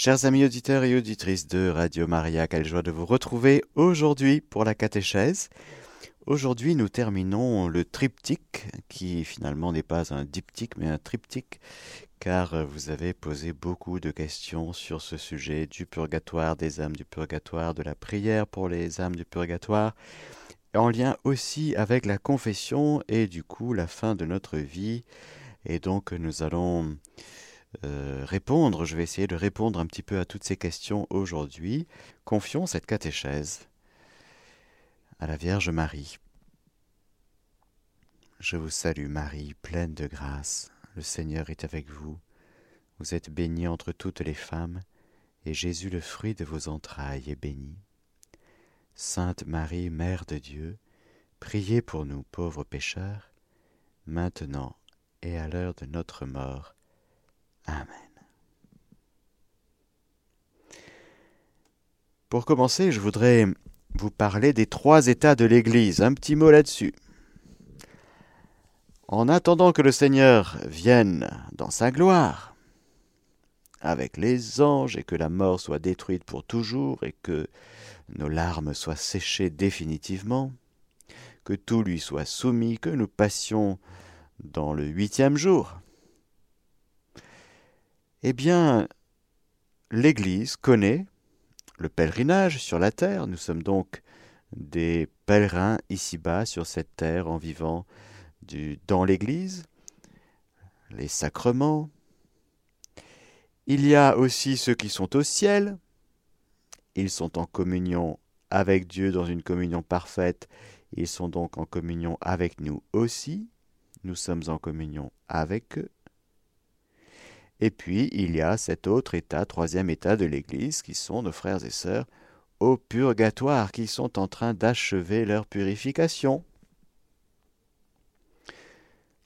Chers amis auditeurs et auditrices de Radio Maria, quelle joie de vous retrouver aujourd'hui pour la catéchèse. Aujourd'hui, nous terminons le triptyque, qui finalement n'est pas un diptyque, mais un triptyque, car vous avez posé beaucoup de questions sur ce sujet du purgatoire, des âmes du purgatoire, de la prière pour les âmes du purgatoire, en lien aussi avec la confession et du coup la fin de notre vie. Et donc nous allons euh, répondre, je vais essayer de répondre un petit peu à toutes ces questions aujourd'hui. Confions cette catéchèse à la Vierge Marie. Je vous salue Marie, pleine de grâce, le Seigneur est avec vous. Vous êtes bénie entre toutes les femmes, et Jésus, le fruit de vos entrailles, est béni. Sainte Marie, Mère de Dieu, priez pour nous pauvres pécheurs, maintenant et à l'heure de notre mort. Amen. Pour commencer, je voudrais vous parler des trois états de l'Église. Un petit mot là-dessus. En attendant que le Seigneur vienne dans sa gloire, avec les anges, et que la mort soit détruite pour toujours, et que nos larmes soient séchées définitivement, que tout lui soit soumis, que nous passions dans le huitième jour, eh bien, l'Église connaît le pèlerinage sur la terre. Nous sommes donc des pèlerins ici-bas sur cette terre en vivant dans l'Église, les sacrements. Il y a aussi ceux qui sont au ciel. Ils sont en communion avec Dieu dans une communion parfaite. Ils sont donc en communion avec nous aussi. Nous sommes en communion avec eux. Et puis, il y a cet autre état, troisième état de l'Église, qui sont nos frères et sœurs au purgatoire, qui sont en train d'achever leur purification.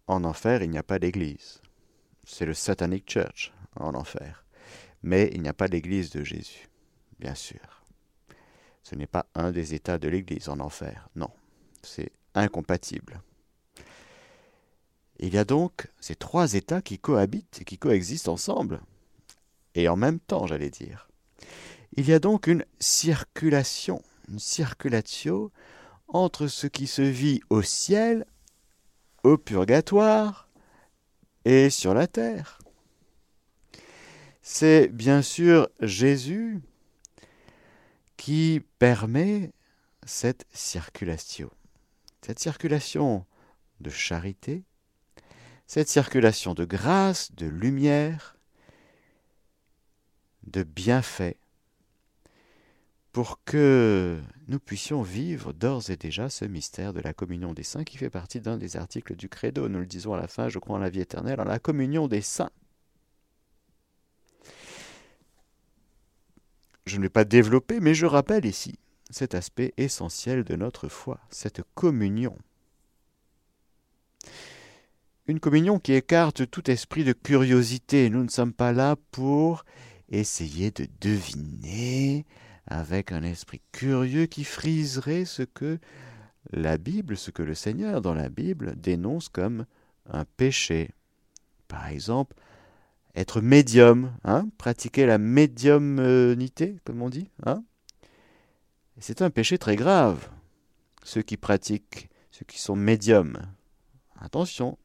En enfer, il n'y a pas d'Église. C'est le Satanic Church en enfer. Mais il n'y a pas d'Église de Jésus, bien sûr. Ce n'est pas un des états de l'Église en enfer, non. C'est incompatible. Il y a donc ces trois états qui cohabitent et qui coexistent ensemble, et en même temps, j'allais dire. Il y a donc une circulation, une circulatio entre ce qui se vit au ciel, au purgatoire et sur la terre. C'est bien sûr Jésus qui permet cette circulation. Cette circulation de charité, cette circulation de grâce, de lumière, de bienfaits, pour que nous puissions vivre d'ores et déjà ce mystère de la communion des saints qui fait partie d'un des articles du credo. Nous le disons à la fin, je crois en la vie éternelle, en la communion des saints. Je ne vais pas développer, mais je rappelle ici cet aspect essentiel de notre foi, cette communion une communion qui écarte tout esprit de curiosité. Nous ne sommes pas là pour essayer de deviner avec un esprit curieux qui friserait ce que la Bible, ce que le Seigneur dans la Bible dénonce comme un péché. Par exemple, être médium, hein, pratiquer la médiumnité, comme on dit. Hein. C'est un péché très grave. Ceux qui pratiquent, ceux qui sont médiums. Attention,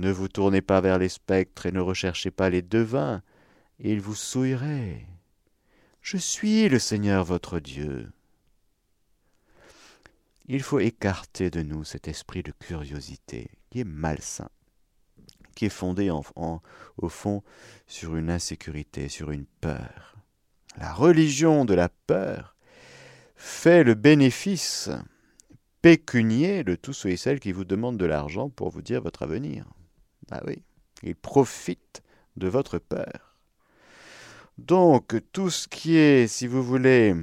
ne vous tournez pas vers les spectres et ne recherchez pas les devins, ils vous souilleraient. Je suis le Seigneur votre Dieu. Il faut écarter de nous cet esprit de curiosité qui est malsain, qui est fondé au fond sur une insécurité, sur une peur. La religion de la peur fait le bénéfice pécunier de tous ceux et celles qui vous demandent de l'argent pour vous dire votre avenir. Ah oui, il profite de votre peur. Donc, tout ce qui est, si vous voulez,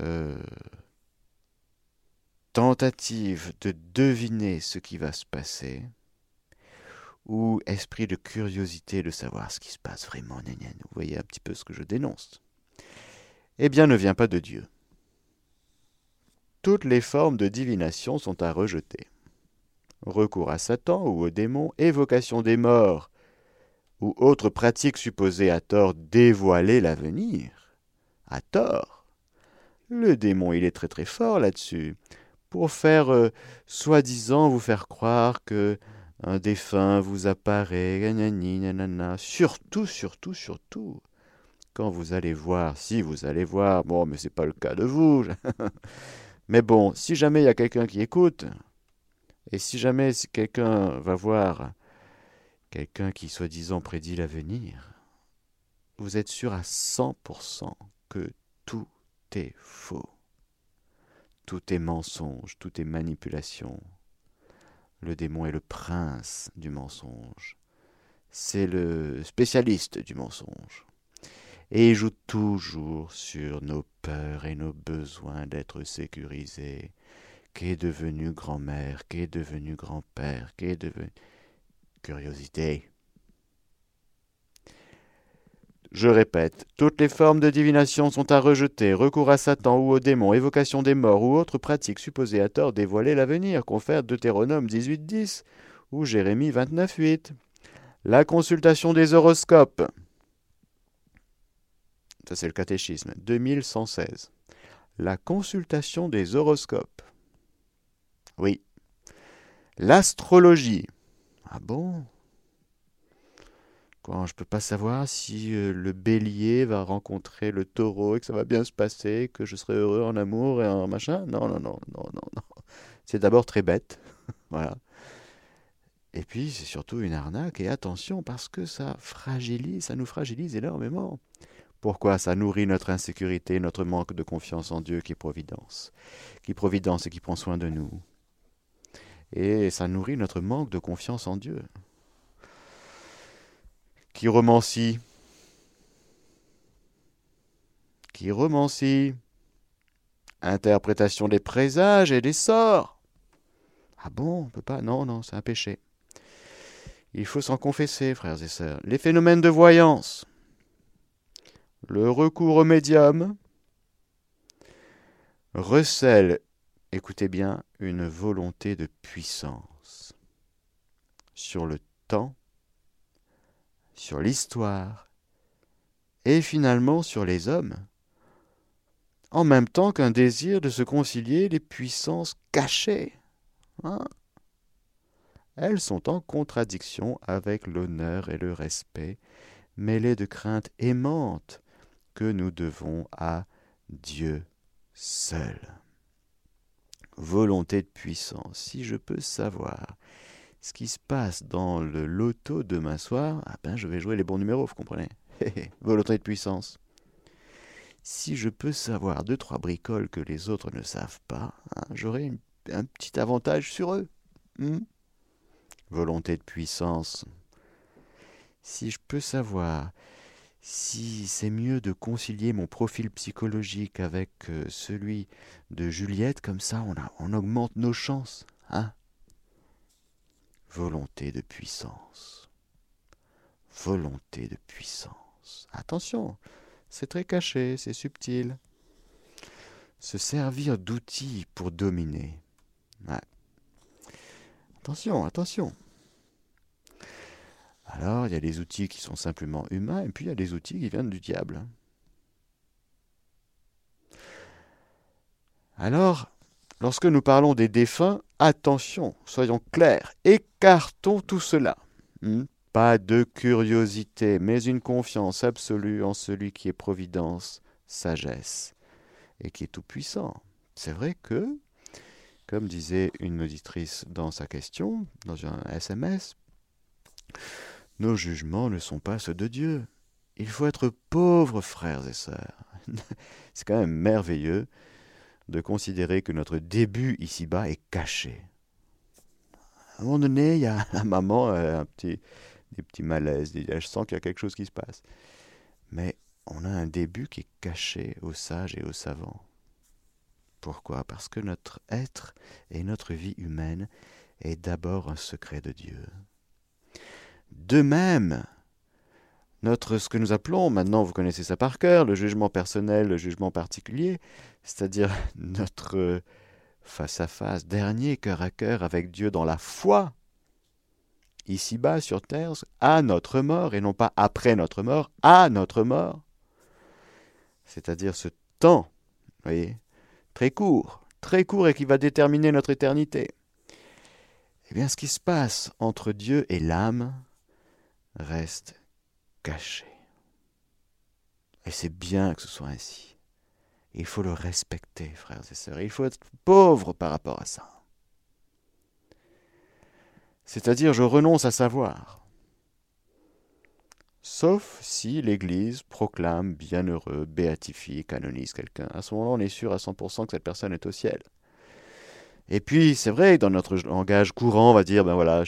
euh, tentative de deviner ce qui va se passer, ou esprit de curiosité de savoir ce qui se passe vraiment, vous voyez un petit peu ce que je dénonce, eh bien ne vient pas de Dieu. Toutes les formes de divination sont à rejeter recours à Satan ou aux démons, évocation des morts ou autre pratique supposée à tort dévoiler l'avenir, à tort. Le démon, il est très très fort là-dessus, pour faire euh, soi-disant vous faire croire que un défunt vous apparaît, nanana, surtout, surtout, surtout, quand vous allez voir, si vous allez voir, bon, mais c'est pas le cas de vous, mais bon, si jamais il y a quelqu'un qui écoute, et si jamais quelqu'un va voir quelqu'un qui soi-disant prédit l'avenir, vous êtes sûr à 100% que tout est faux. Tout est mensonge, tout est manipulation. Le démon est le prince du mensonge. C'est le spécialiste du mensonge. Et il joue toujours sur nos peurs et nos besoins d'être sécurisés. Qu'est devenu grand-mère, qu'est devenu grand-père, qu'est devenu... Curiosité? Je répète, toutes les formes de divination sont à rejeter, recours à Satan ou au démon, évocation des morts ou autres pratiques supposées à tort dévoiler l'avenir, confère Deutéronome 18.10 ou Jérémie 29.8. La consultation des horoscopes. Ça c'est le catéchisme, 2116. La consultation des horoscopes. Oui. L'astrologie. Ah bon? Quoi, je peux pas savoir si euh, le bélier va rencontrer le taureau et que ça va bien se passer, que je serai heureux en amour et en machin? Non, non, non, non, non, non. C'est d'abord très bête. voilà. Et puis, c'est surtout une arnaque. Et attention, parce que ça fragilise, ça nous fragilise énormément. Pourquoi? Ça nourrit notre insécurité, notre manque de confiance en Dieu qui est providence. Qui providence et qui prend soin de nous. Et ça nourrit notre manque de confiance en Dieu qui romancie, qui romancie, interprétation des présages et des sorts. Ah bon, on peut pas Non, non, c'est un péché. Il faut s'en confesser, frères et sœurs. Les phénomènes de voyance, le recours au médium, recèlent, écoutez bien, une volonté de puissance sur le temps sur l'histoire et finalement sur les hommes, en même temps qu'un désir de se concilier les puissances cachées. Hein. Elles sont en contradiction avec l'honneur et le respect, mêlés de crainte aimante que nous devons à Dieu seul. Volonté de puissance, si je peux savoir ce qui se passe dans le loto demain soir, ah ben je vais jouer les bons numéros, vous comprenez? Volonté de puissance. Si je peux savoir deux, trois bricoles que les autres ne savent pas, hein, j'aurai un petit avantage sur eux. Hmm? Volonté de puissance. Si je peux savoir si c'est mieux de concilier mon profil psychologique avec euh, celui de Juliette, comme ça on, augmente nos chances. Hein volonté de puissance. Volonté de puissance. Attention, c'est très caché, c'est subtil. Se servir d'outils pour dominer. Attention, attention. Alors, il y a des outils qui sont simplement humains, et puis il y a des outils qui viennent du diable. Alors, Lorsque nous parlons des défunts, attention, soyons clairs, écartons tout cela. Hmm? Pas de curiosité, mais une confiance absolue en celui qui est providence, sagesse, et qui est tout-puissant. C'est vrai que, comme disait une auditrice dans sa question, dans un SMS, nos jugements ne sont pas ceux de Dieu. Il faut être pauvres frères et sœurs. C'est quand même merveilleux de considérer que notre début ici-bas est caché. À un moment donné, il y a la maman, euh, un petit, des petits malaises, je sens qu'il y a quelque chose qui se passe. Mais on a un début qui est caché aux sages et aux savants. Pourquoi? Parce que notre être et notre vie humaine est d'abord un secret de Dieu. De même, notre ce que nous appelons, maintenant vous connaissez ça par cœur, le jugement personnel, le jugement particulier, c'est-à-dire notre face à face, dernier cœur à cœur avec Dieu dans la foi, ici-bas sur terre, à notre mort, et non pas après notre mort, à notre mort. C'est-à-dire ce temps, voyez, très court, très court et qui va déterminer notre éternité. Eh bien, ce qui se passe entre Dieu et l'âme reste caché. Et c'est bien que ce soit ainsi. Il faut le respecter, frères et sœurs. Il faut être pauvre par rapport à ça. C'est-à-dire, je renonce à savoir. Sauf si l'Église proclame bienheureux, béatifie, canonise quelqu'un. À ce moment-là, on est sûr à 100% que cette personne est au ciel. Et puis, c'est vrai, dans notre langage courant, on va dire, ben voilà,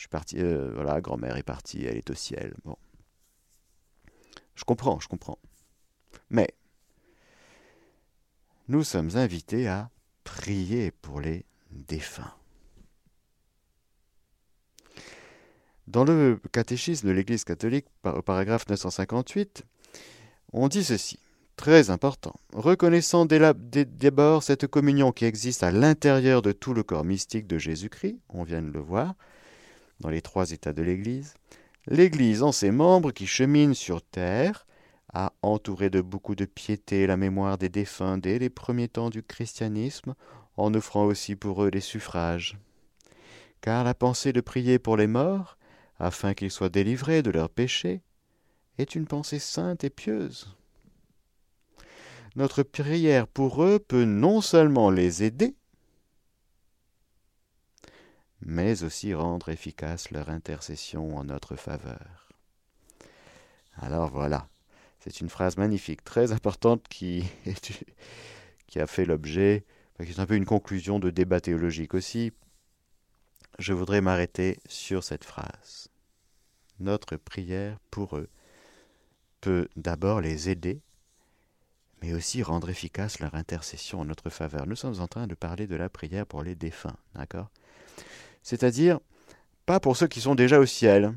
je, suis parti, euh, voilà, grand-mère est partie, elle est au ciel. Je comprends, je comprends. Mais, nous sommes invités à prier pour les défunts. Dans le catéchisme de l'Église catholique, au paragraphe 958, on dit ceci, très important. Reconnaissant d'abord cette communion qui existe à l'intérieur de tout le corps mystique de Jésus-Christ, on vient de le voir, dans les trois états de l'Église, l'Église en ses membres qui cheminent sur terre a entouré de beaucoup de piété la mémoire des défunts dès les premiers temps du christianisme, en offrant aussi pour eux des suffrages. Car la pensée de prier pour les morts afin qu'ils soient délivrés de leurs péchés, est une pensée sainte et pieuse. Notre prière pour eux peut non seulement les aider, mais aussi rendre efficace leur intercession en notre faveur. Alors voilà, c'est une phrase magnifique, très importante qui, qui a fait l'objet, qui est un peu une conclusion de débat théologique aussi. Je voudrais m'arrêter sur cette phrase notre prière pour eux peut d'abord les aider, mais aussi rendre efficace leur intercession en notre faveur. Nous sommes en train de parler de la prière pour les défunts, d'accord? C'est-à-dire, pas pour ceux qui sont déjà au ciel,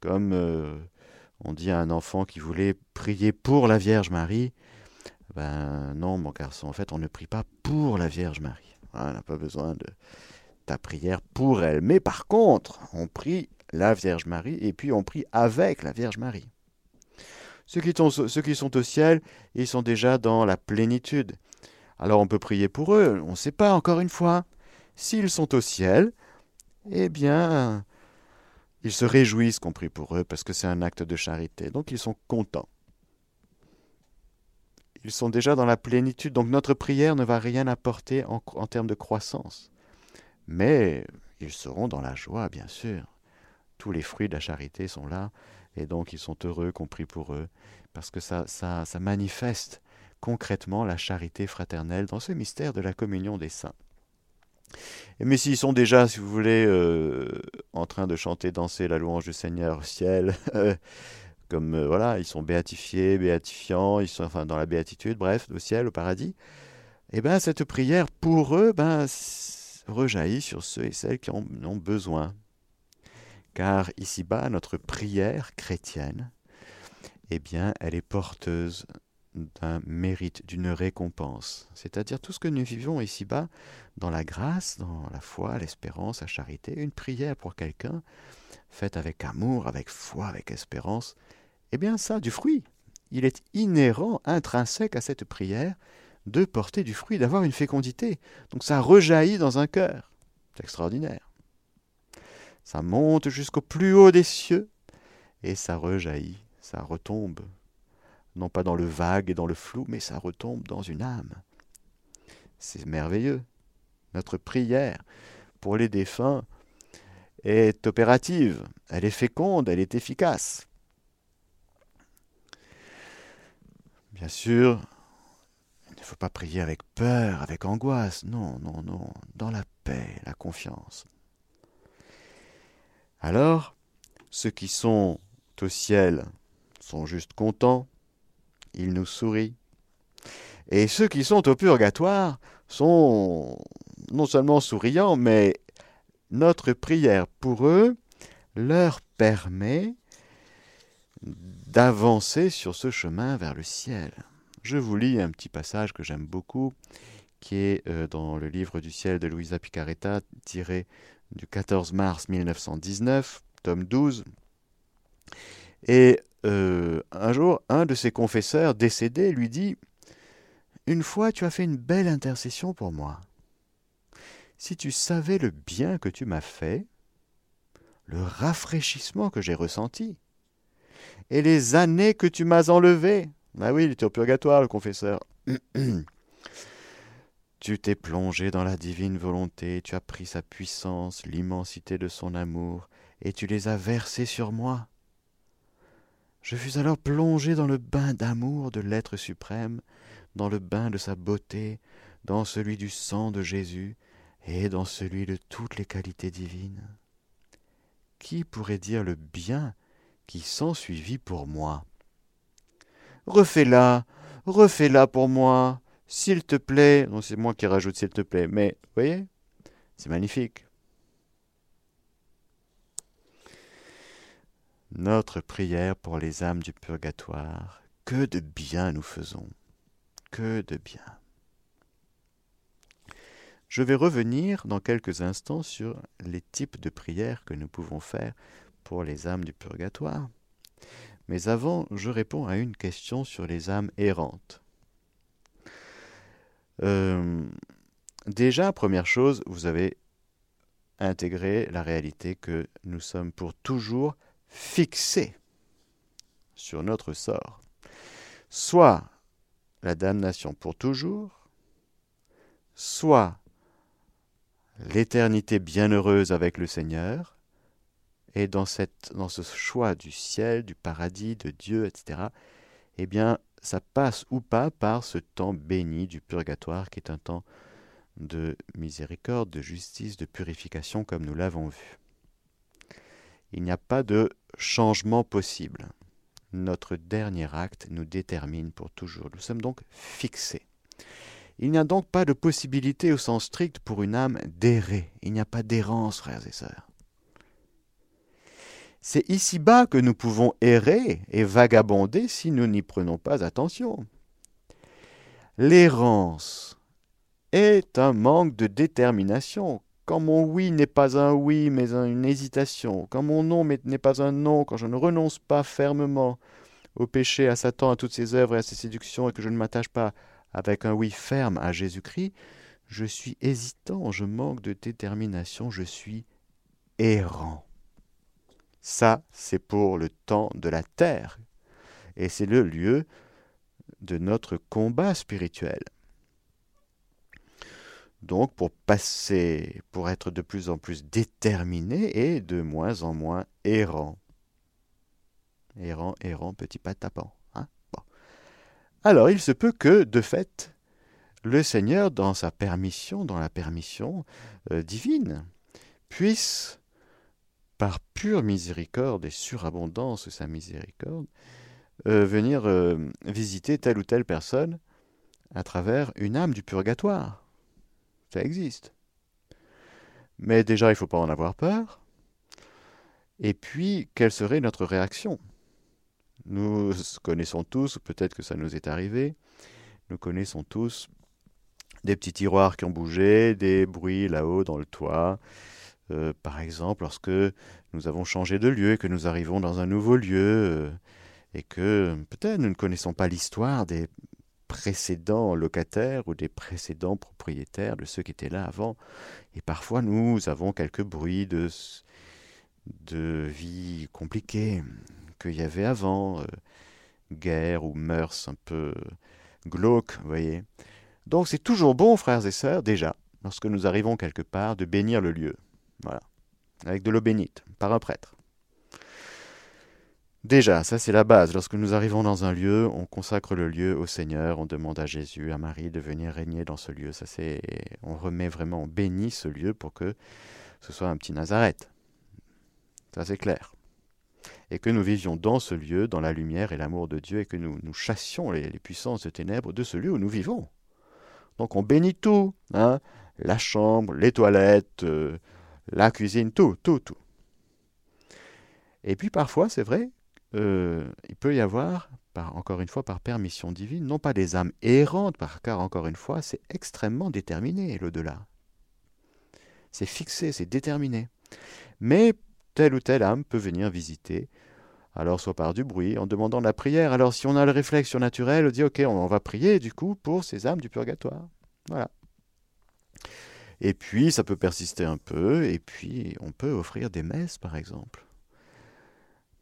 comme euh, on dit à un enfant qui voulait prier pour la Vierge Marie. Ben non, mon garçon, en fait, on ne prie pas pour la Vierge Marie. on n'a pas besoin de ta prière pour elle. Mais par contre, on prie la Vierge Marie, et puis on prie avec la Vierge Marie. Ceux qui sont au ciel, ils sont déjà dans la plénitude. Alors on peut prier pour eux, on ne sait pas encore une fois. S'ils sont au ciel, eh bien, ils se réjouissent qu'on prie pour eux parce que c'est un acte de charité. Donc ils sont contents. Ils sont déjà dans la plénitude. Donc notre prière ne va rien apporter en, termes de croissance. Mais ils seront dans la joie, bien sûr tous les fruits de la charité sont là, et donc ils sont heureux qu'on prie pour eux, parce que ça manifeste concrètement la charité fraternelle dans ce mystère de la communion des saints. Mais s'ils sont déjà, si vous voulez, euh, en train de chanter, danser la louange du Seigneur au ciel, comme euh, voilà, ils sont béatifiés, béatifiants, ils sont enfin dans la béatitude, bref, au ciel, au paradis, eh bien cette prière pour eux, ben rejaillit sur ceux et celles qui en ont besoin. Car ici-bas, notre prière chrétienne, eh bien, elle est porteuse d'un mérite, d'une récompense. C'est-à-dire tout ce que nous vivons ici-bas, dans la grâce, dans la foi, l'espérance, la charité, une prière pour quelqu'un, faite avec amour, avec foi, avec espérance, eh bien ça, du fruit. Il est inhérent, intrinsèque à cette prière, de porter du fruit, d'avoir une fécondité. Donc ça rejaillit dans un cœur. C'est extraordinaire. Ça monte jusqu'au plus haut des cieux et ça rejaillit, ça retombe, non pas dans le vague et dans le flou, mais ça retombe dans une âme. C'est merveilleux. Notre prière pour les défunts est opérative, elle est féconde, elle est efficace. Bien sûr, il ne faut pas prier avec peur, avec angoisse, non, non, non, dans la paix, la confiance. Alors, ceux qui sont au ciel sont juste contents, ils nous sourient. Et ceux qui sont au purgatoire sont non seulement souriants, mais notre prière pour eux leur permet d'avancer sur ce chemin vers le ciel. Je vous lis un petit passage que j'aime beaucoup, qui est euh, dans le livre du ciel de Louisa Picaretta, tiré du 14 mars 1919, tome 12. Et euh, un jour, un de ses confesseurs décédé lui dit Une fois, tu as fait une belle intercession pour moi. Si tu savais le bien que tu m'as fait, le rafraîchissement que j'ai ressenti, et les années que tu m'as enlevées. Ah oui, il était au purgatoire, le confesseur. tu t'es plongé dans la divine volonté, tu as pris sa puissance, l'immensité de son amour, et tu les as versés sur moi. Je fus alors plongé dans le bain d'amour de l'être suprême, dans le bain de sa beauté, dans celui du sang de Jésus, et dans celui de toutes les qualités divines. Qui pourrait dire le bien qui s'ensuivit pour moi? Refais-la, refais-la pour moi, s'il te plaît. Non, c'est moi qui rajoute s'il te plaît, mais voyez, c'est magnifique. Notre prière pour les âmes du purgatoire, que de bien nous faisons, que de bien. Je vais revenir dans quelques instants sur les types de prières que nous pouvons faire pour les âmes du purgatoire. Mais avant, je réponds à une question sur les âmes errantes. Euh, déjà, première chose, vous avez intégré la réalité que nous sommes pour toujours fixés sur notre sort. Soit la damnation pour toujours, soit l'éternité bienheureuse avec le Seigneur, et dans, cette, dans ce choix du ciel, du paradis, de Dieu, etc., eh bien, ça passe ou pas par ce temps béni du purgatoire, qui est un temps de miséricorde, de justice, de purification, comme nous l'avons vu. Il n'y a pas de changement possible. Notre dernier acte nous détermine pour toujours. Nous sommes donc fixés. Il n'y a donc pas de possibilité au sens strict pour une âme d'errer. Il n'y a pas d'errance, frères et sœurs. C'est ici-bas que nous pouvons errer et vagabonder si nous n'y prenons pas attention. L'errance est un manque de détermination. Quand mon oui n'est pas un oui, mais une hésitation, quand mon non n'est pas un non, quand je ne renonce pas fermement au péché, à Satan, à toutes ses œuvres et à ses séductions, et que je ne m'attache pas avec un oui ferme à Jésus-Christ, je suis hésitant, je manque de détermination, je suis errant. Ça, c'est pour le temps de la terre. Et c'est le lieu de notre combat spirituel. Donc pour passer, pour être de plus en plus déterminé et de moins en moins errant. Errant, errant, petit pas tapant. Alors il se peut que, de fait, le Seigneur, dans sa permission, dans la permission euh, divine, puisse, par pure miséricorde et surabondance de sa miséricorde, euh, venir euh, visiter telle ou telle personne à travers une âme du purgatoire. Ça existe. Mais déjà, il ne faut pas en avoir peur. Et puis, quelle serait notre réaction? Nous connaissons tous, peut-être que ça nous est arrivé, nous connaissons tous des petits tiroirs qui ont bougé, des bruits là-haut dans le toit. Euh, par exemple, lorsque nous avons changé de lieu que nous arrivons dans un nouveau lieu euh, et que peut-être nous ne connaissons pas l'histoire des précédents locataires ou des précédents propriétaires de ceux qui étaient là avant. Et parfois nous avons quelques bruits de, de vie compliquée, qu'il y avait avant, euh, guerre ou mœurs un peu glauques, vous voyez. Donc c'est toujours bon, frères et sœurs, déjà, lorsque nous arrivons quelque part, de bénir le lieu. Voilà. Avec de l'eau bénite, par un prêtre. Déjà, ça c'est la base. Lorsque nous arrivons dans un lieu, on consacre le lieu au Seigneur, on demande à Jésus, à Marie de venir régner dans ce lieu. Ça c'est, on remet vraiment, on bénit ce lieu pour que ce soit un petit Nazareth. Ça c'est clair et que nous vivions dans ce lieu, dans la lumière et l'amour de Dieu, et que nous, chassions les, puissances de ténèbres de ce lieu où nous vivons. Donc on bénit tout, hein, la chambre, les toilettes, euh, la cuisine, tout, tout, tout. Et puis parfois, c'est vrai, euh, il peut y avoir, encore une fois, par permission divine, non pas des âmes errantes, car encore une fois, c'est extrêmement déterminé l'au-delà. c'est fixé, c'est déterminé. Mais telle ou telle âme peut venir visiter, alors soit par du bruit, en demandant la prière. Alors si on a le réflexe surnaturel, on dit ok, on va prier du coup pour ces âmes du purgatoire. Voilà. Et puis ça peut persister un peu, et puis on peut offrir des messes par exemple.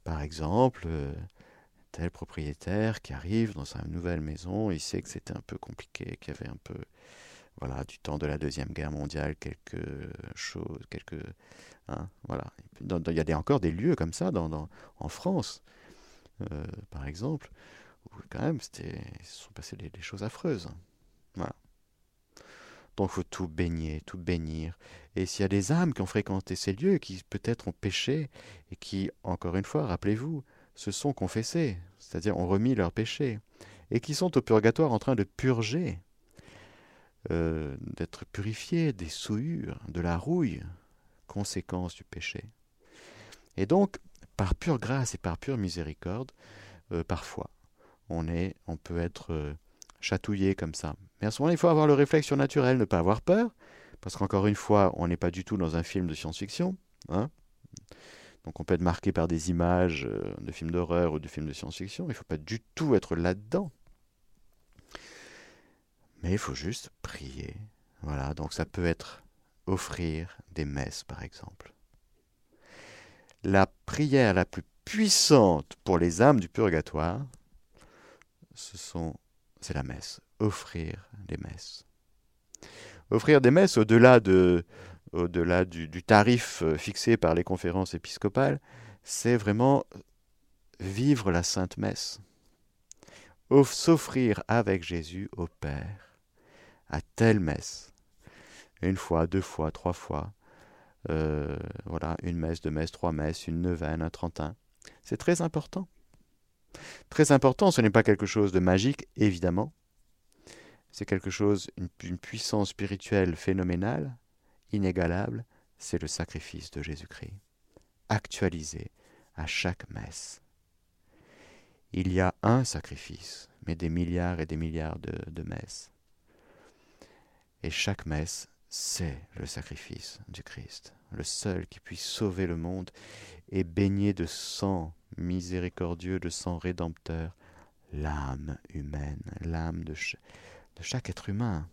Par exemple, euh, tel propriétaire qui arrive dans sa nouvelle maison, il sait que c'était un peu compliqué, qu'il y avait un peu, voilà, du temps de la deuxième guerre mondiale, quelque chose, hein, voilà. Il y a encore des lieux comme ça en France, euh, par exemple, où quand même, se sont passées des, choses affreuses. Donc il faut tout baigner, tout bénir. Et s'il y a des âmes qui ont fréquenté ces lieux, qui peut-être ont péché, et qui, encore une fois, rappelez-vous, se sont confessés, c'est-à-dire ont remis leurs péchés, et qui sont au purgatoire en train de purger, euh, d'être purifiés des souillures, de la rouille, conséquence du péché. Et donc, par pure grâce et par pure miséricorde, euh, parfois, on, est, on peut être euh, chatouillé comme ça. Mais à ce moment-là, il faut avoir le réflexe naturel, ne pas avoir peur, parce qu'encore une fois, on n'est pas du tout dans un film de science-fiction. Hein donc on peut être marqué par des images euh, de films d'horreur ou de films de science-fiction. Il ne faut pas du tout être là-dedans. Mais il faut juste prier. Voilà, donc ça peut être offrir des messes, par exemple. La prière la plus puissante pour les âmes du purgatoire, ce sont, c'est la messe. Offrir des messes. Offrir des messes au-delà de, au-delà du, tarif euh, fixé par les conférences épiscopales, c'est vraiment vivre la Sainte Messe, s'offrir avec Jésus au Père, à telle messe, une fois, deux fois, trois fois, euh, voilà, une messe, deux messes, trois messes, une neuvaine, un trentin. C'est très important. Très important, ce n'est pas quelque chose de magique, évidemment. C'est quelque chose, une puissance spirituelle phénoménale, inégalable, c'est le sacrifice de Jésus-Christ, actualisé à chaque messe. Il y a un sacrifice, mais des milliards et des milliards de, messes. Et chaque messe, c'est le sacrifice du Christ, le seul qui puisse sauver le monde et baigner de sang miséricordieux, de sang rédempteur, l'âme humaine, l'âme de, chaque être humain,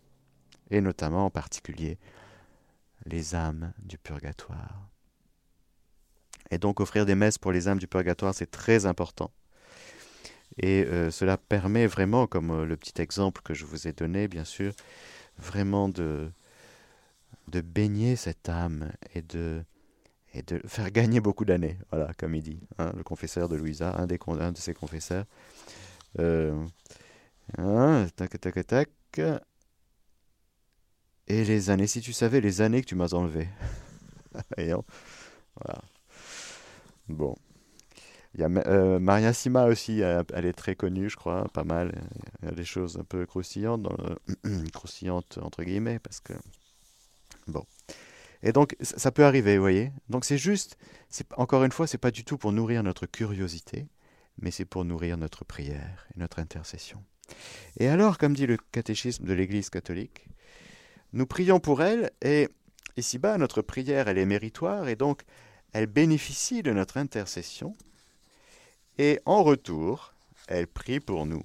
et notamment en particulier les âmes du purgatoire. Et donc offrir des messes pour les âmes du purgatoire, c'est très important. Et euh, cela permet vraiment, comme euh, le petit exemple que je vous ai donné, bien sûr, vraiment de baigner cette âme et de, et de faire gagner beaucoup d'années. Voilà, comme il dit, hein, le confesseur de Louisa, un, des, de ses confesseurs. Euh, hein, tac, tac, tac. Et les années, si tu savais les années que tu m'as enlevées. voilà. Bon. Il y a euh, Maria Sima aussi, elle, est très connue, je crois, pas mal. Il y a des choses un peu croustillantes, croustillantes entre guillemets, parce que. Bon. Et donc, ça peut arriver, vous voyez. Donc, c'est juste, encore une fois, c'est pas du tout pour nourrir notre curiosité, mais c'est pour nourrir notre prière et notre intercession. Et alors, comme dit le catéchisme de l'Église catholique, nous prions pour elle et ici-bas, notre prière, elle est méritoire et donc elle bénéficie de notre intercession. Et en retour, elle prie pour nous,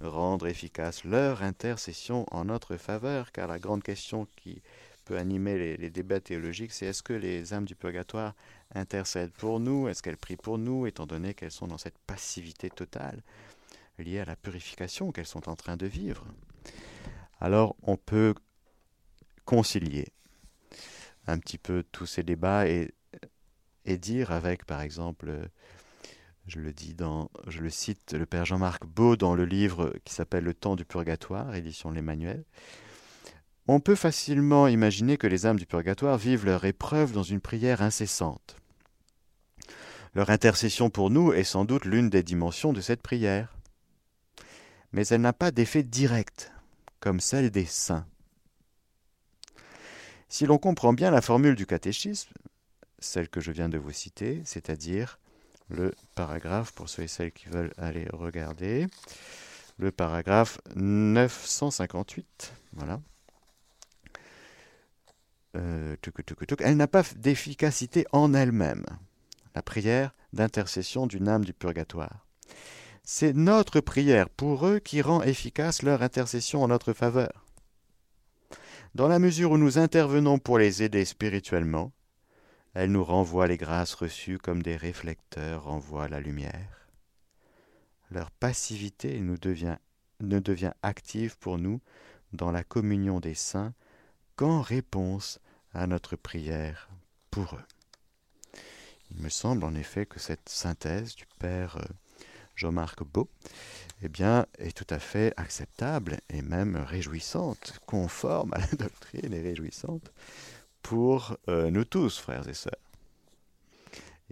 rendre efficace leur intercession en notre faveur, car la grande question qui peut animer les, débats théologiques, c'est est-ce que les âmes du purgatoire intercèdent pour nous? Est-ce qu'elles prient pour nous, étant donné qu'elles sont dans cette passivité totale liée à la purification qu'elles sont en train de vivre? Alors on peut concilier un petit peu tous ces débats et, et dire avec, par exemple, je le dis dans, je le cite, le père Jean-Marc Beau dans le livre qui s'appelle Le temps du purgatoire, édition l'Emmanuel. On peut facilement imaginer que les âmes du purgatoire vivent leur épreuve dans une prière incessante. Leur intercession pour nous est sans doute l'une des dimensions de cette prière. Mais elle n'a pas d'effet direct, comme celle des saints. Si l'on comprend bien la formule du catéchisme, celle que je viens de vous citer, c'est-à-dire le paragraphe, pour ceux et celles qui veulent aller regarder, le paragraphe 958, voilà. Euh, elle n'a pas d'efficacité en elle-même. La prière d'intercession d'une âme du purgatoire. C'est notre prière pour eux qui rend efficace leur intercession en notre faveur. Dans la mesure où nous intervenons pour les aider spirituellement, elle nous renvoie les grâces reçues comme des réflecteurs renvoient la lumière. Leur passivité ne devient active pour nous dans la communion des saints qu'en réponse à notre prière pour eux. Il me semble en effet que cette synthèse du Père euh, Jean-Marc Beau eh bien, est tout à fait acceptable et même réjouissante, conforme à la doctrine et réjouissante pour euh, nous tous, frères et sœurs.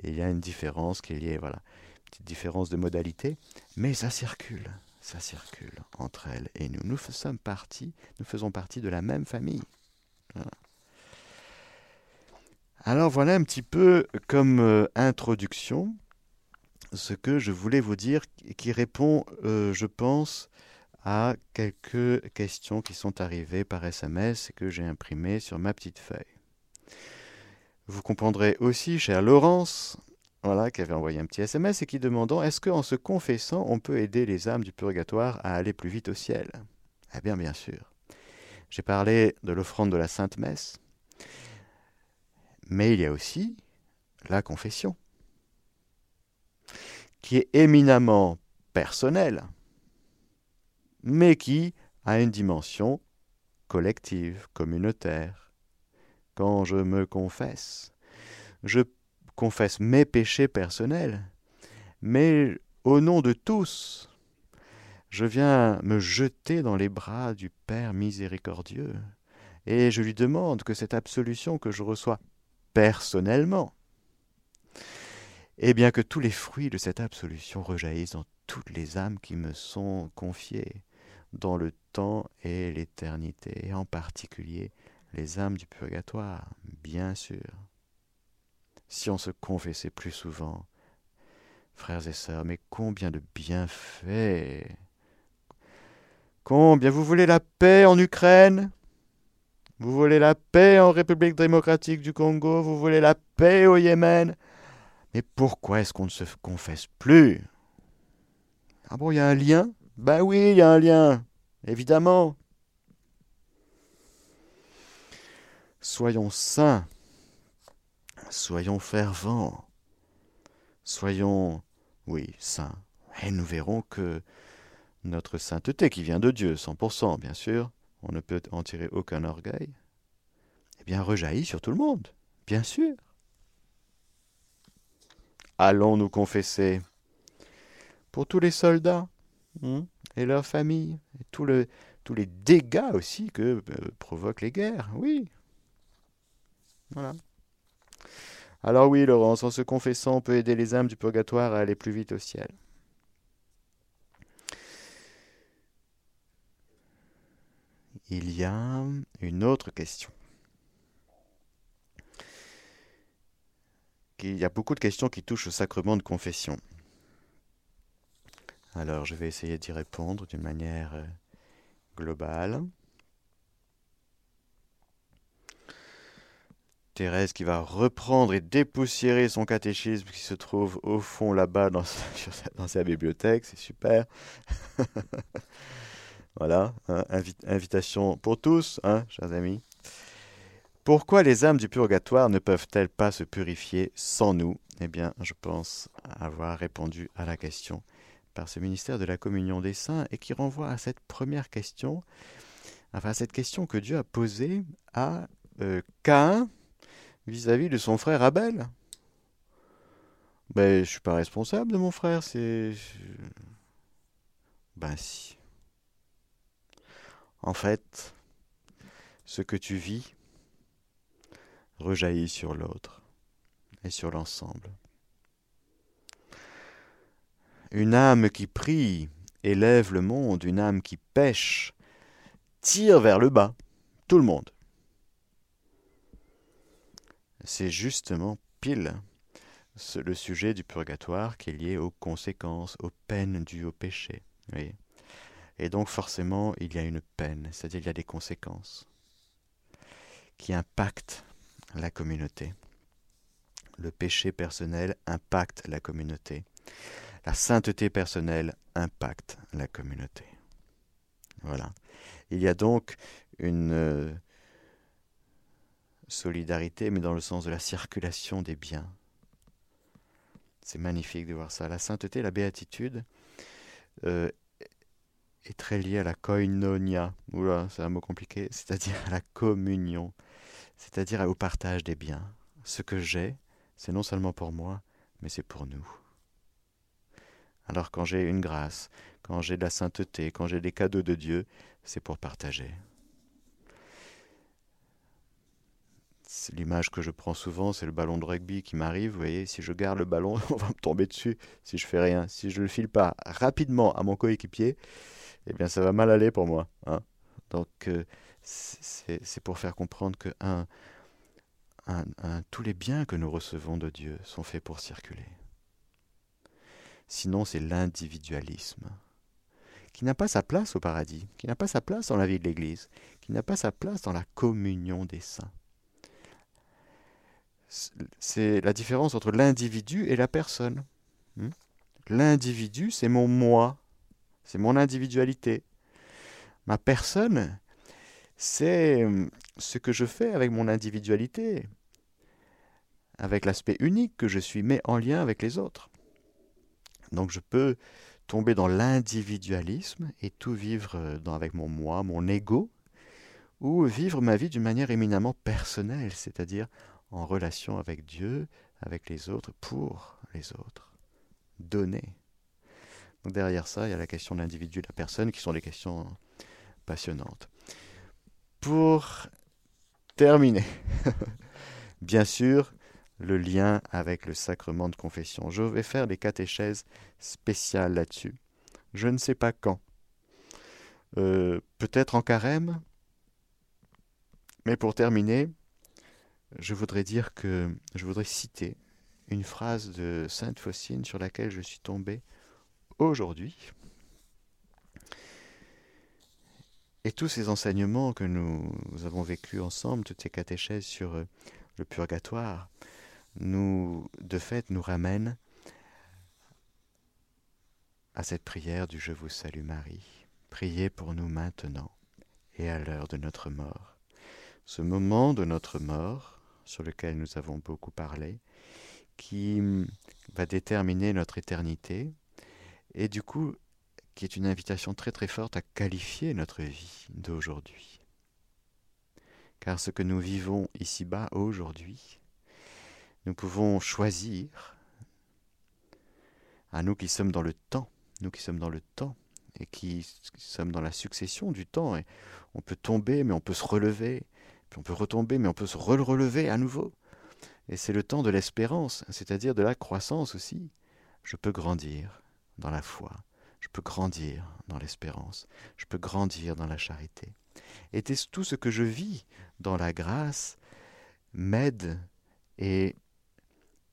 il y a une différence qui est liée, voilà, une petite différence de modalité, mais ça circule, ça circule entre elles et nous. Nous sommes partis, nous faisons partie de la même famille. Alors voilà un petit peu comme euh, introduction ce que je voulais vous dire qui répond, euh, je pense, à quelques questions qui sont arrivées par SMS et que j'ai imprimées sur ma petite feuille. Vous comprendrez aussi, chère Laurence, voilà, qui avait envoyé un petit SMS et qui demandant est-ce qu'en se confessant, on peut aider les âmes du purgatoire à aller plus vite au ciel? Eh bien, bien sûr. J'ai parlé de l'offrande de la Sainte Messe, mais il y a aussi la confession, qui est éminemment personnelle, mais qui a une dimension collective, communautaire quand je me confesse. Je confesse mes péchés personnels, mais au nom de tous, je viens me jeter dans les bras du Père miséricordieux, et je lui demande que cette absolution que je reçois personnellement, eh bien que tous les fruits de cette absolution rejaillissent dans toutes les âmes qui me sont confiées, dans le temps et l'éternité, et en particulier les âmes du purgatoire, bien sûr. Si on se confessait plus souvent, frères et sœurs, mais combien de bienfaits Combien vous voulez la paix en Ukraine? Vous voulez la paix en République démocratique du Congo? Vous voulez la paix au Yémen? Mais pourquoi est-ce qu'on ne se confesse plus? Ah bon, il y a un lien? Ben oui, il y a un lien, évidemment. Soyons saints, soyons fervents, soyons, oui, saints. Et nous verrons que notre sainteté, qui vient de Dieu, 100% bien sûr, on ne peut en tirer aucun orgueil, eh bien rejaillit sur tout le monde, bien sûr. Allons nous confesser pour tous les soldats hein, et leurs familles, et tous les dégâts aussi que euh, provoquent les guerres, oui, voilà. Alors oui, Laurence, en se confessant, on peut aider les âmes du purgatoire à aller plus vite au ciel. Il y a une autre question. Il y a beaucoup de questions qui touchent au sacrement de confession. Alors je vais essayer d'y répondre d'une manière euh, globale. Thérèse qui va reprendre et dépoussiérer son catéchisme qui se trouve au fond là-bas dans, sa, bibliothèque, c'est super. voilà, hein, invitation pour tous, hein, chers amis. Pourquoi les âmes du purgatoire ne peuvent-elles pas se purifier sans nous? Eh bien, je pense avoir répondu à la question par ce ministère de la communion des saints et qui renvoie à cette première question, enfin à cette question que Dieu a posée à euh, Cain vis-à-vis de son frère Abel. Ben, je suis pas responsable de mon frère, c'est. Ben si. En fait, ce que tu vis rejaillit sur l'autre et sur l'ensemble. Une âme qui prie élève le monde, une âme qui pêche tire vers le bas tout le monde c'est justement pile le sujet du purgatoire qui est lié aux conséquences, aux peines dues au péché. Et donc forcément, il y a une peine, c'est-à-dire il y a des conséquences qui impactent la communauté. Le péché personnel impacte la communauté. La sainteté personnelle impacte la communauté. Voilà. Il y a donc une euh, solidarité, mais dans le sens de la circulation des biens. C'est magnifique de voir ça. La sainteté, la béatitude, euh, est très liée à la koinonia. C'est un mot compliqué. C'est-à-dire à la communion. C'est-à-dire au partage des biens. Ce que j'ai, c'est non seulement pour moi, mais c'est pour nous. Alors quand j'ai une grâce, quand j'ai de la sainteté, quand j'ai des cadeaux de Dieu, c'est pour partager. L'image que je prends souvent, c'est le ballon de rugby qui m'arrive. Vous voyez, si je garde le ballon, on va me tomber dessus si je fais rien. Si je ne le file pas rapidement à mon coéquipier, eh bien, ça va mal aller pour moi. Hein. Donc, euh, c'est pour faire comprendre que tous les biens que nous recevons de Dieu sont faits pour circuler. Sinon, c'est l'individualisme qui n'a pas sa place au paradis, qui n'a pas sa place dans la vie de l'Église, qui n'a pas sa place dans la communion des saints. C'est la différence entre l'individu et la personne. Hmm? L'individu, c'est mon moi, c'est mon individualité. Ma personne, c'est hum, ce que je fais avec mon individualité, avec l'aspect unique que je suis, mais en lien avec les autres. Donc je peux tomber dans l'individualisme et tout vivre euh, avec mon moi, mon ego, ou vivre ma vie d'une manière éminemment personnelle, c'est-à-dire en relation avec Dieu, avec les autres, pour les autres. Donner. Derrière ça, il y a la question de l'individu et de la personne qui sont des questions passionnantes. Pour terminer, bien sûr, le lien avec le sacrement de confession. Je vais faire des catéchèses spéciales là-dessus. Je ne sais pas quand. Euh, peut-être en carême. Mais pour terminer, je voudrais dire que je voudrais citer une phrase de Sainte Faucine sur laquelle je suis tombé aujourd'hui. Et tous ces enseignements que nous avons vécus ensemble, toutes ces catéchèses sur euh, le purgatoire, nous, de fait, nous ramène à cette prière du Je vous salue Marie. Priez pour nous maintenant et à l'heure de notre mort. Ce moment de notre mort, sur lequel nous avons beaucoup parlé, qui va déterminer notre éternité, et du coup, qui est une invitation très très forte à qualifier notre vie d'aujourd'hui. Car ce que nous vivons ici-bas aujourd'hui, nous pouvons choisir, à nous qui sommes dans le temps, nous qui sommes dans le temps, et qui sommes dans la succession du temps, et on peut tomber, mais on peut se relever, puis on peut retomber, mais on peut se relever à nouveau. Et c'est le temps de l'espérance, c'est-à-dire de la croissance aussi. Je peux grandir dans la foi, je peux grandir dans l'espérance, je peux grandir dans la charité. Et tout ce que je vis dans la grâce m'aide et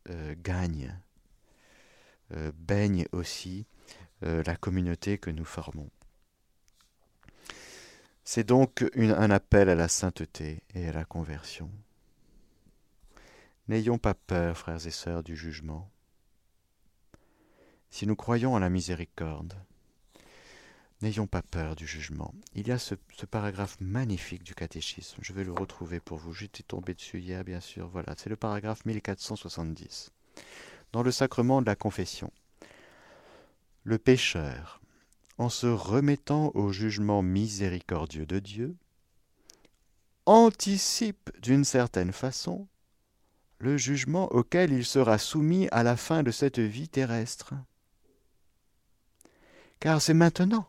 euh, gagne, euh, baigne aussi euh, la communauté que nous formons. C'est donc un appel à la sainteté et à la conversion. N'ayons pas peur, frères et sœurs, du jugement. Si nous croyons en la miséricorde, N'ayons pas peur du jugement. Il y a ce, paragraphe magnifique du catéchisme. Je vais le retrouver pour vous. J'étais tombé dessus hier, bien sûr. Voilà, c'est le paragraphe 1470. Dans le sacrement de la confession. Le pécheur, en se remettant au jugement miséricordieux de Dieu, anticipe d'une certaine façon le jugement auquel il sera soumis à la fin de cette vie terrestre. Car c'est maintenant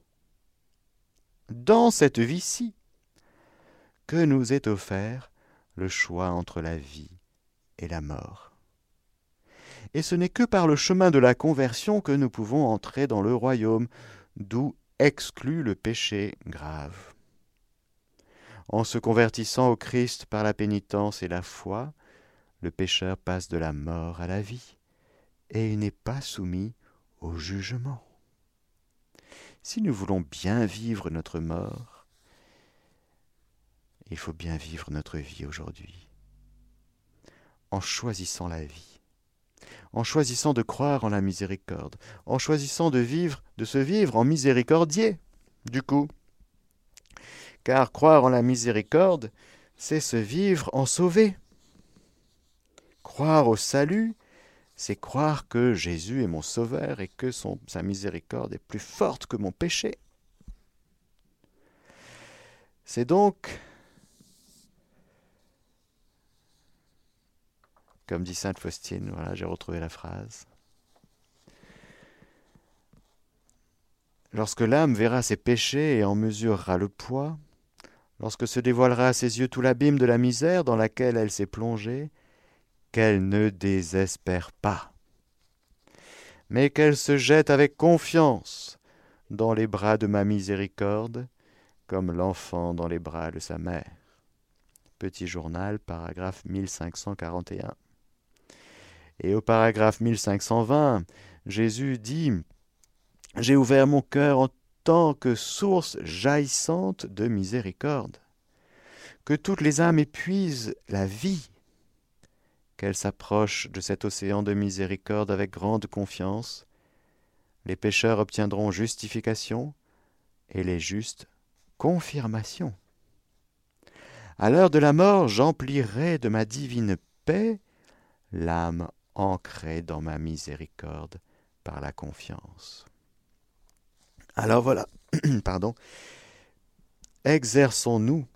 dans cette vie-ci, que nous est offert le choix entre la vie et la mort. Et ce n'est que par le chemin de la conversion que nous pouvons entrer dans le royaume, d'où exclut le péché grave. En se convertissant au Christ par la pénitence et la foi, le pécheur passe de la mort à la vie, et il n'est pas soumis au jugement. Si nous voulons bien vivre notre mort, il faut bien vivre notre vie aujourd'hui. En choisissant la vie, en choisissant de croire en la miséricorde, en choisissant de vivre, de se vivre en miséricordier, du coup. Car croire en la miséricorde, c'est se vivre en sauvé. Croire au salut, c'est croire que Jésus est mon sauveur et que sa miséricorde est plus forte que mon péché. C'est donc, comme dit Sainte Faustine, voilà, j'ai retrouvé la phrase. Lorsque l'âme verra ses péchés et en mesurera le poids, lorsque se dévoilera à ses yeux tout l'abîme de la misère dans laquelle elle s'est plongée, qu'elle ne désespère pas, mais qu'elle se jette avec confiance dans les bras de ma miséricorde, comme l'enfant dans les bras de sa mère. Petit journal, paragraphe 1541. Et au paragraphe 1520, Jésus dit J'ai ouvert mon cœur en tant que source jaillissante de miséricorde, que toutes les âmes épuisent la vie, qu'elles s'approchent de cet océan de miséricorde avec grande confiance. Les pécheurs obtiendront justification et les justes confirmation. À l'heure de la mort, j'emplirai de ma divine paix l'âme ancrée dans ma miséricorde par la confiance. Alors voilà, pardon, exerçons-nous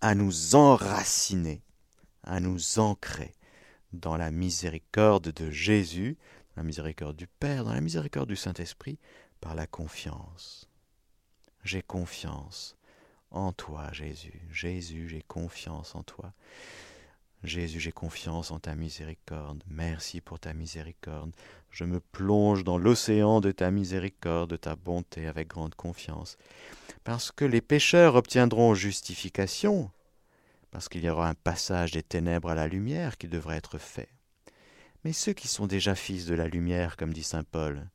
à nous enraciner, à nous ancrer dans la miséricorde de Jésus, dans la miséricorde du Père, dans la miséricorde du Saint-Esprit, par la confiance. J'ai confiance en toi, Jésus. Jésus, j'ai confiance en toi. Jésus, j'ai confiance en ta miséricorde. Merci pour ta miséricorde. Je me plonge dans l'océan de ta miséricorde, de ta bonté avec grande confiance. Parce que les pécheurs obtiendront justification, parce qu'il y aura un passage des ténèbres à la lumière qui devrait être fait. Mais ceux qui sont déjà fils de la lumière, comme dit saint Paul,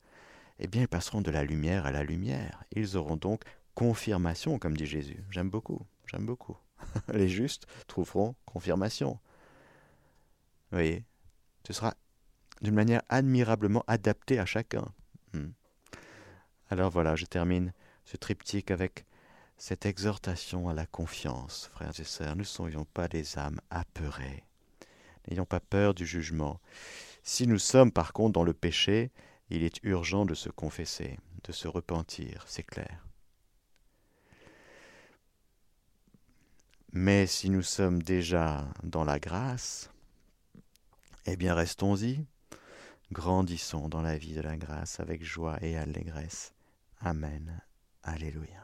eh bien ils passeront de la lumière à la lumière. Ils auront donc confirmation, comme dit Jésus. J'aime beaucoup, j'aime beaucoup. Les justes trouveront confirmation. Vous voyez, ce sera d'une manière admirablement adaptée à chacun. Hmm. Alors voilà, je termine ce triptyque avec cette exhortation à la confiance, frères et sœurs. Ne soyons pas des âmes apeurées. N'ayons pas peur du jugement. Si nous sommes par contre dans le péché, il est urgent de se confesser, de se repentir, c'est clair. Mais si nous sommes déjà dans la grâce, eh bien restons-y, grandissons dans la vie de la grâce avec joie et allégresse. Amen. Alléluia.